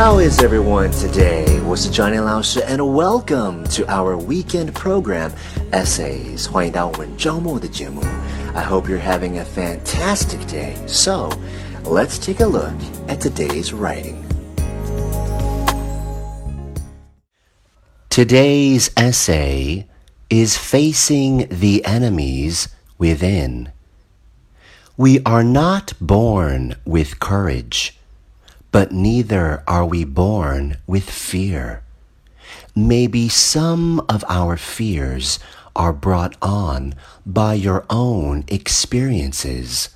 How is everyone today? 我是 Johnny 老师 and welcome to our weekend program Essays. 欢迎到我们周末的节目。I hope you're having a fantastic day. So, let's take a look at today's writing. Today's essay is facing the enemies within. We are not born with courage but neither are we born with fear. Maybe some of our fears are brought on by your own experiences,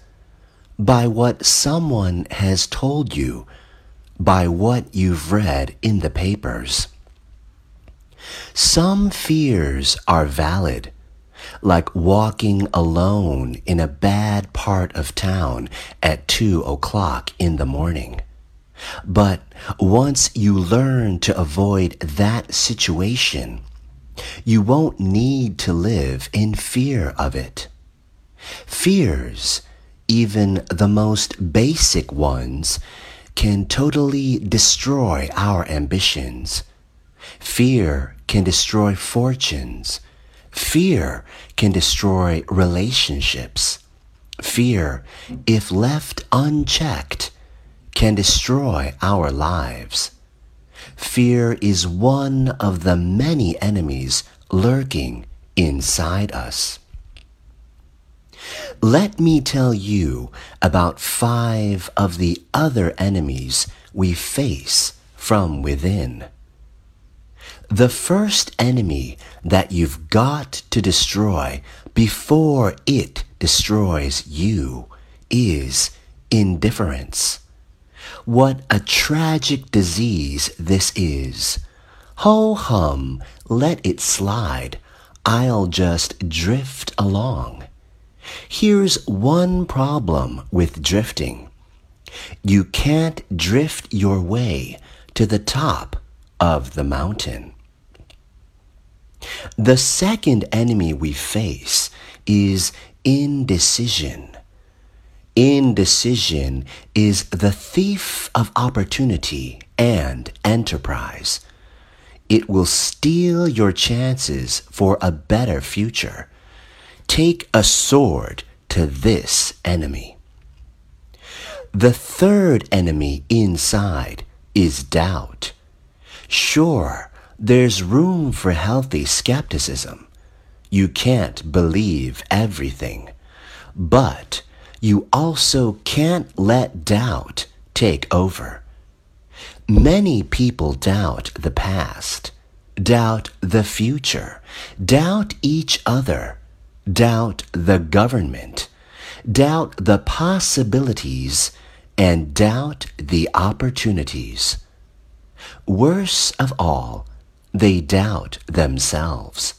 by what someone has told you, by what you've read in the papers. Some fears are valid, like walking alone in a bad part of town at two o'clock in the morning. But once you learn to avoid that situation, you won't need to live in fear of it. Fears, even the most basic ones, can totally destroy our ambitions. Fear can destroy fortunes. Fear can destroy relationships. Fear, if left unchecked, can destroy our lives. Fear is one of the many enemies lurking inside us. Let me tell you about five of the other enemies we face from within. The first enemy that you've got to destroy before it destroys you is indifference. What a tragic disease this is. Ho hum, let it slide. I'll just drift along. Here's one problem with drifting. You can't drift your way to the top of the mountain. The second enemy we face is indecision. Indecision is the thief of opportunity and enterprise. It will steal your chances for a better future. Take a sword to this enemy. The third enemy inside is doubt. Sure, there's room for healthy skepticism. You can't believe everything. But you also can't let doubt take over. Many people doubt the past, doubt the future, doubt each other, doubt the government, doubt the possibilities, and doubt the opportunities. Worse of all, they doubt themselves.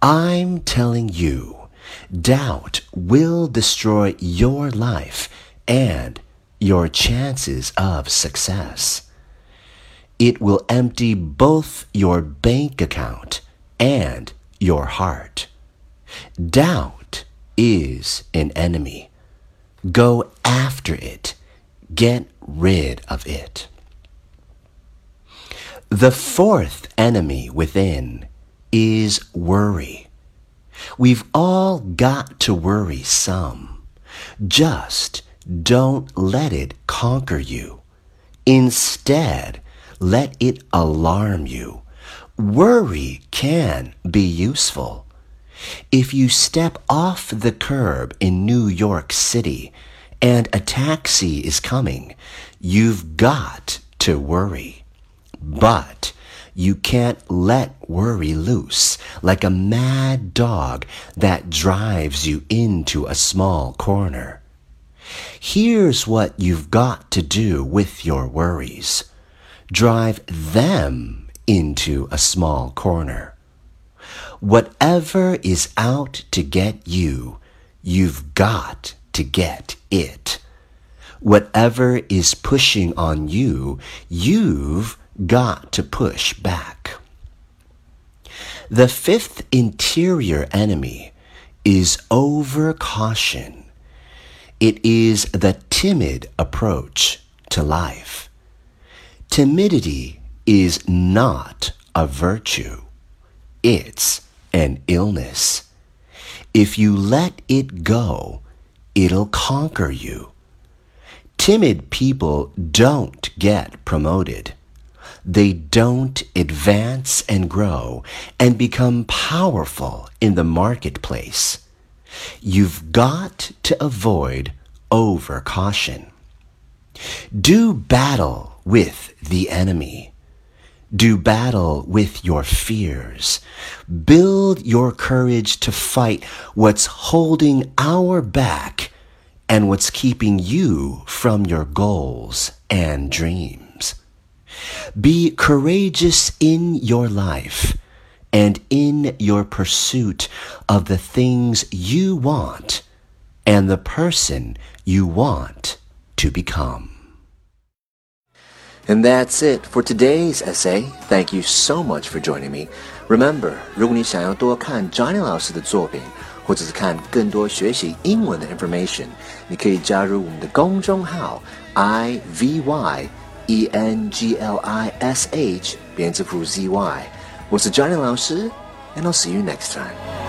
I'm telling you, Doubt will destroy your life and your chances of success. It will empty both your bank account and your heart. Doubt is an enemy. Go after it. Get rid of it. The fourth enemy within is worry. We've all got to worry some. Just don't let it conquer you. Instead, let it alarm you. Worry can be useful. If you step off the curb in New York City and a taxi is coming, you've got to worry. But you can't let worry loose like a mad dog that drives you into a small corner. Here's what you've got to do with your worries. Drive them into a small corner. Whatever is out to get you, you've got to get it. Whatever is pushing on you, you've got to push back. The fifth interior enemy is over caution. It is the timid approach to life. Timidity is not a virtue. It's an illness. If you let it go, it'll conquer you. Timid people don't get promoted. They don't advance and grow and become powerful in the marketplace. You've got to avoid overcaution. Do battle with the enemy. Do battle with your fears. Build your courage to fight what's holding our back and what's keeping you from your goals and dreams. Be courageous in your life and in your pursuit of the things you want and the person you want to become. And that's it for today's essay. Thank you so much for joining me. Remember，如果你想要多看 Johnny 老师的作品，或者是看更多学习英文的 information，你可以加入我们的公众号 i v y e n g l i s h 编字符 z y。我是 Johnny 老师，and I'll see you next time.